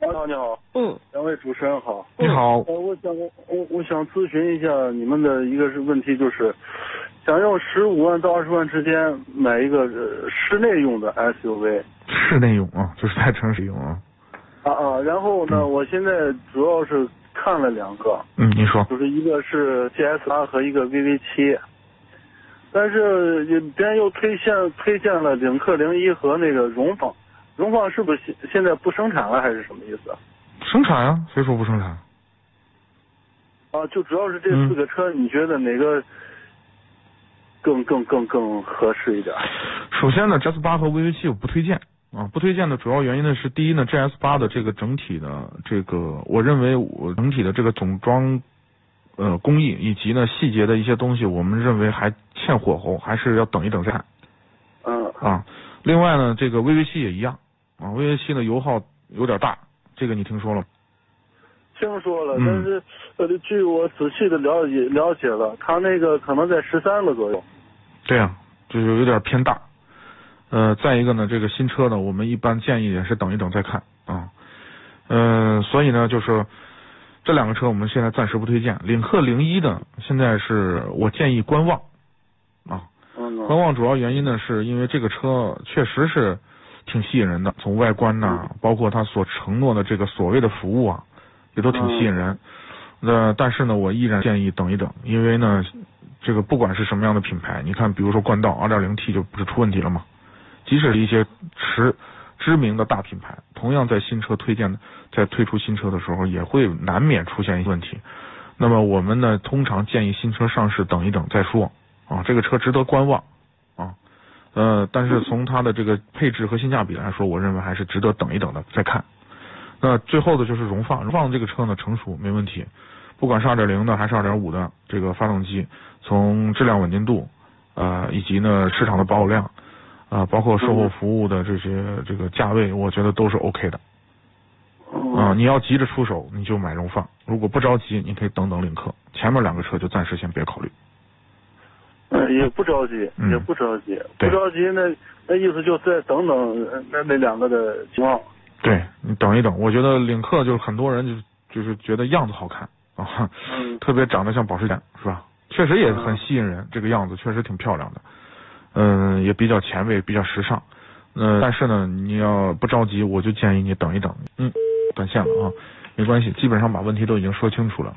你好，你好，嗯，两位主持人好，你好，呃，我想我我想咨询一下你们的一个是问题，就是想要十五万到二十万之间买一个室内用的 SUV，室内用啊，就是在城市用啊，啊啊，然后呢，我现在主要是看了两个，嗯，你说，就是一个是 GS 八和一个 VV 七，但是别人又推荐推荐了领克零一和那个荣放。荣放是不是现现在不生产了，还是什么意思？生产啊，谁说不生产？啊，就主要是这四个车，你觉得哪个更更更更合适一点？首先呢，GS 八和 VV 七我不推荐啊，不推荐的主要原因呢是，第一呢，GS 八的这个整体的这个，我认为我整体的这个总装呃工艺以及呢细节的一些东西，我们认为还欠火候，还是要等一等再看。嗯。啊，另外呢，这个 VV 七也一样。啊，VV 七的油耗有点大，这个你听说了？听说了，但是呃，据我仔细的了解了解了，它那个可能在十三个左右。对呀，就是有点偏大。呃，再一个呢，这个新车呢，我们一般建议也是等一等再看啊。呃，所以呢，就是这两个车我们现在暂时不推荐。领克零一的现在是我建议观望啊。观望主要原因呢，是因为这个车确实是。挺吸引人的，从外观呐，包括他所承诺的这个所谓的服务啊，也都挺吸引人。那但是呢，我依然建议等一等，因为呢，这个不管是什么样的品牌，你看，比如说冠道 2.0T 就不是出问题了吗？即使是一些持知名的大品牌，同样在新车推荐在推出新车的时候，也会难免出现一些问题。那么我们呢，通常建议新车上市等一等再说啊，这个车值得观望。呃，但是从它的这个配置和性价比来说，我认为还是值得等一等的再看。那最后的就是荣放，荣放这个车呢成熟没问题，不管是二点零的还是二点五的这个发动机，从质量稳定度呃以及呢市场的保有量啊，包括售后服务的这些这个价位，我觉得都是 OK 的。啊，你要急着出手，你就买荣放；如果不着急，你可以等等领克。前面两个车就暂时先别考虑。嗯，也不着急，也不着急，不着急，那那意思就再等等那那两个的情况。对你等一等，我觉得领克就是很多人就就是觉得样子好看啊，特别长得像保时捷是吧？确实也很吸引人，这个样子确实挺漂亮的，嗯，也比较前卫，比较时尚。嗯，但是呢，你要不着急，我就建议你等一等。嗯，断线了啊，没关系，基本上把问题都已经说清楚了。